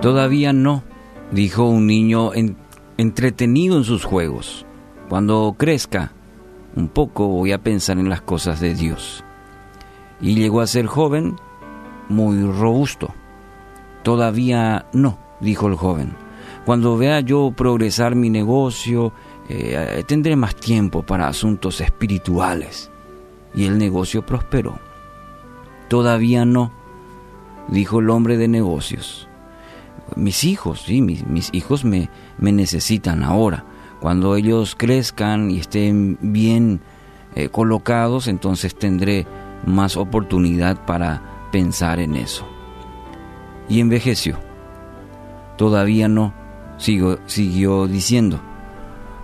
Todavía no, dijo un niño entretenido en sus juegos. Cuando crezca, un poco voy a pensar en las cosas de Dios. Y llegó a ser joven, muy robusto. Todavía no, dijo el joven. Cuando vea yo progresar mi negocio, eh, tendré más tiempo para asuntos espirituales. Y el negocio prosperó. Todavía no, dijo el hombre de negocios. Mis hijos, sí, mis, hijos me, me, necesitan ahora. Cuando ellos crezcan y estén bien eh, colocados, entonces tendré más oportunidad para pensar en eso. Y envejeció. Todavía no, sigo, siguió diciendo.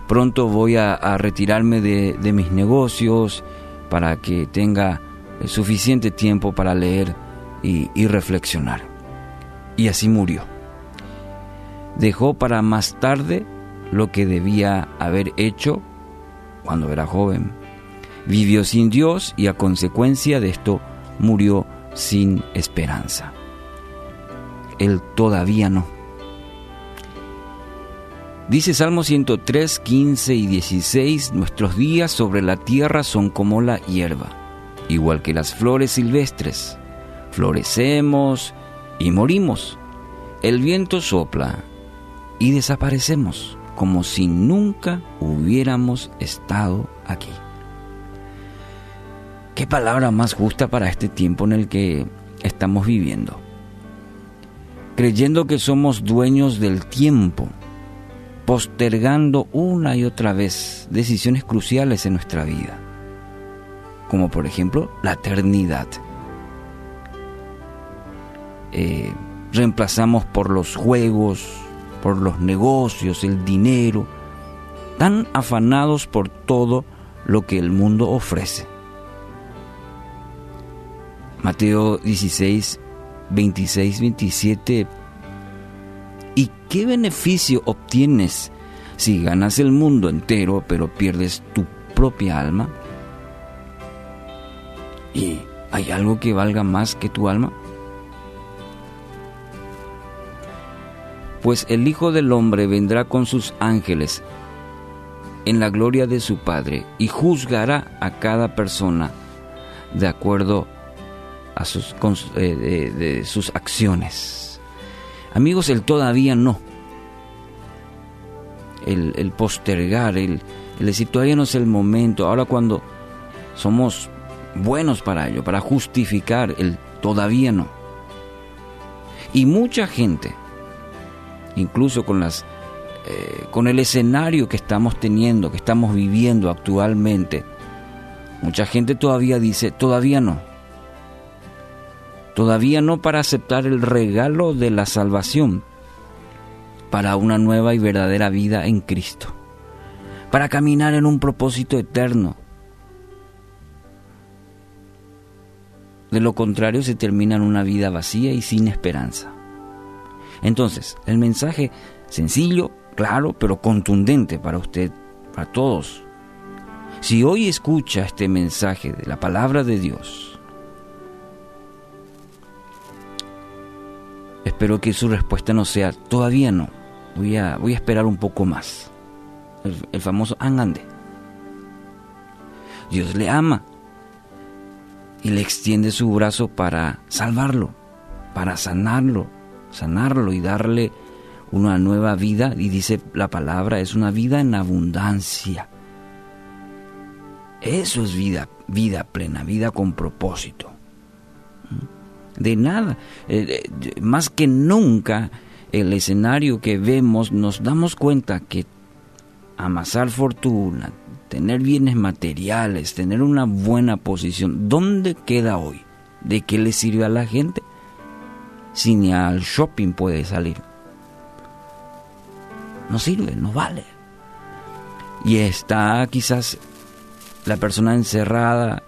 Pronto voy a, retirarme de, mis negocios para que tenga suficiente tiempo para leer y reflexionar. Y así murió. Dejó para más tarde lo que debía haber hecho cuando era joven. Vivió sin Dios y a consecuencia de esto murió sin esperanza. Él todavía no. Dice Salmo 103, 15 y 16, nuestros días sobre la tierra son como la hierba, igual que las flores silvestres. Florecemos y morimos. El viento sopla y desaparecemos como si nunca hubiéramos estado aquí. ¿Qué palabra más justa para este tiempo en el que estamos viviendo? Creyendo que somos dueños del tiempo postergando una y otra vez decisiones cruciales en nuestra vida, como por ejemplo la eternidad. Eh, reemplazamos por los juegos, por los negocios, el dinero, tan afanados por todo lo que el mundo ofrece. Mateo 16, 26, 27 ¿Y qué beneficio obtienes si ganas el mundo entero pero pierdes tu propia alma? ¿Y hay algo que valga más que tu alma? Pues el Hijo del Hombre vendrá con sus ángeles en la gloria de su Padre y juzgará a cada persona de acuerdo a sus, eh, acciones. Amigos, el todavía no. El, postergar, el, el decir todavía no es el momento. Ahora cuando somos buenos para ello, para justificar el todavía no. Y mucha gente, incluso con las eh, con el escenario que estamos teniendo, que estamos viviendo actualmente, mucha gente todavía dice, todavía no todavía no para aceptar el regalo de la salvación, para una nueva y verdadera vida en Cristo, para caminar en un propósito eterno. De lo contrario se termina en una vida vacía y sin esperanza. Entonces, el mensaje sencillo, claro, pero contundente para usted, para todos. Si hoy escucha este mensaje de la palabra de Dios, Espero que su respuesta no sea todavía no. Voy a, voy a esperar un poco más. El, famoso angande. Dios le ama y le extiende su brazo para salvarlo, para sanarlo, sanarlo y darle una nueva vida. Y dice la palabra, es una vida en abundancia. Eso es vida, vida plena, vida con propósito. De nada. Eh, más que nunca el escenario que vemos nos damos cuenta que amasar fortuna, tener bienes materiales, tener una buena posición, ¿dónde queda hoy? ¿De qué le sirve a la gente? Si ni al shopping puede salir. No sirve, no vale. Y está quizás la persona encerrada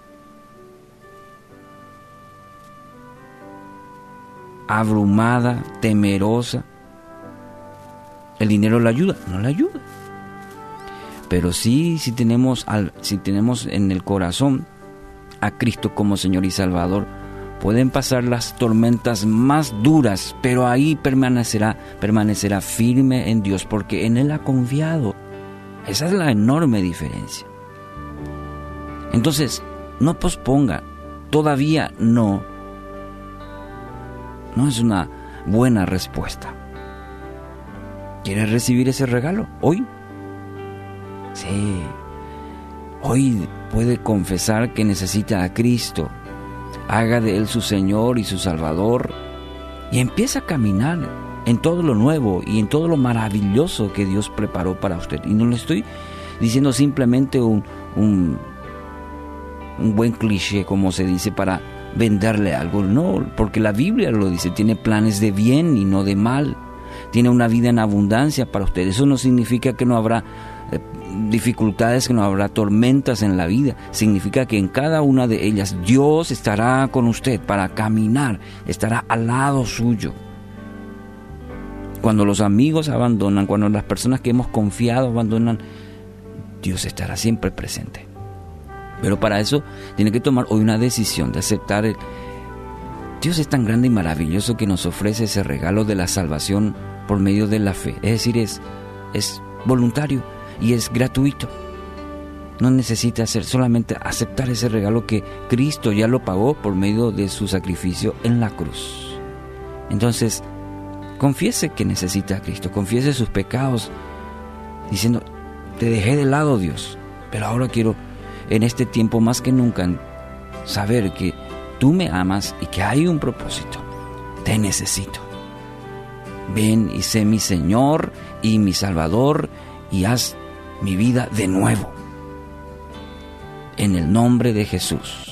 abrumada, temerosa. El dinero la ayuda, no la ayuda. Pero sí, si tenemos, al, si tenemos en el corazón a Cristo como Señor y Salvador, Pueden pasar las tormentas más duras, pero ahí permanecerá, permanecerá firme en Dios porque en Él ha confiado. Esa es la enorme diferencia. Entonces, no posponga, todavía no. No es una buena respuesta. ¿Quiere recibir ese regalo hoy? Sí. Hoy puede confesar que necesita a Cristo. Haga de Él su Señor y su Salvador. Y empieza a caminar en todo lo nuevo y en todo lo maravilloso que Dios preparó para usted. Y no le estoy diciendo simplemente un, un, un buen cliché, como se dice, para venderle algo. No, porque la Biblia lo dice, tiene planes de bien y no de mal. Tiene una vida en abundancia para usted. Eso no significa que no habrá eh, dificultades, que no habrá tormentas en la vida. Significa que en cada una de ellas Dios estará con usted para caminar, estará al lado suyo. Cuando los amigos abandonan, cuando las personas que hemos confiado abandonan, Dios estará siempre presente. Pero para eso tiene que tomar hoy una decisión de aceptar. Dios es tan grande y maravilloso que nos ofrece ese regalo de la salvación por medio de la fe. Es decir, es, es voluntario y es gratuito. No necesita hacer solamente aceptar ese regalo que Cristo ya lo pagó por medio de su sacrificio en la cruz. Entonces, confiese que necesita a Cristo, confiese sus pecados, diciendo, te dejé de lado Dios, pero ahora quiero en este tiempo más que nunca saber que tú me amas y que hay un propósito. Te necesito. Ven y sé mi Señor y mi Salvador y haz mi vida de nuevo. En el nombre de Jesús.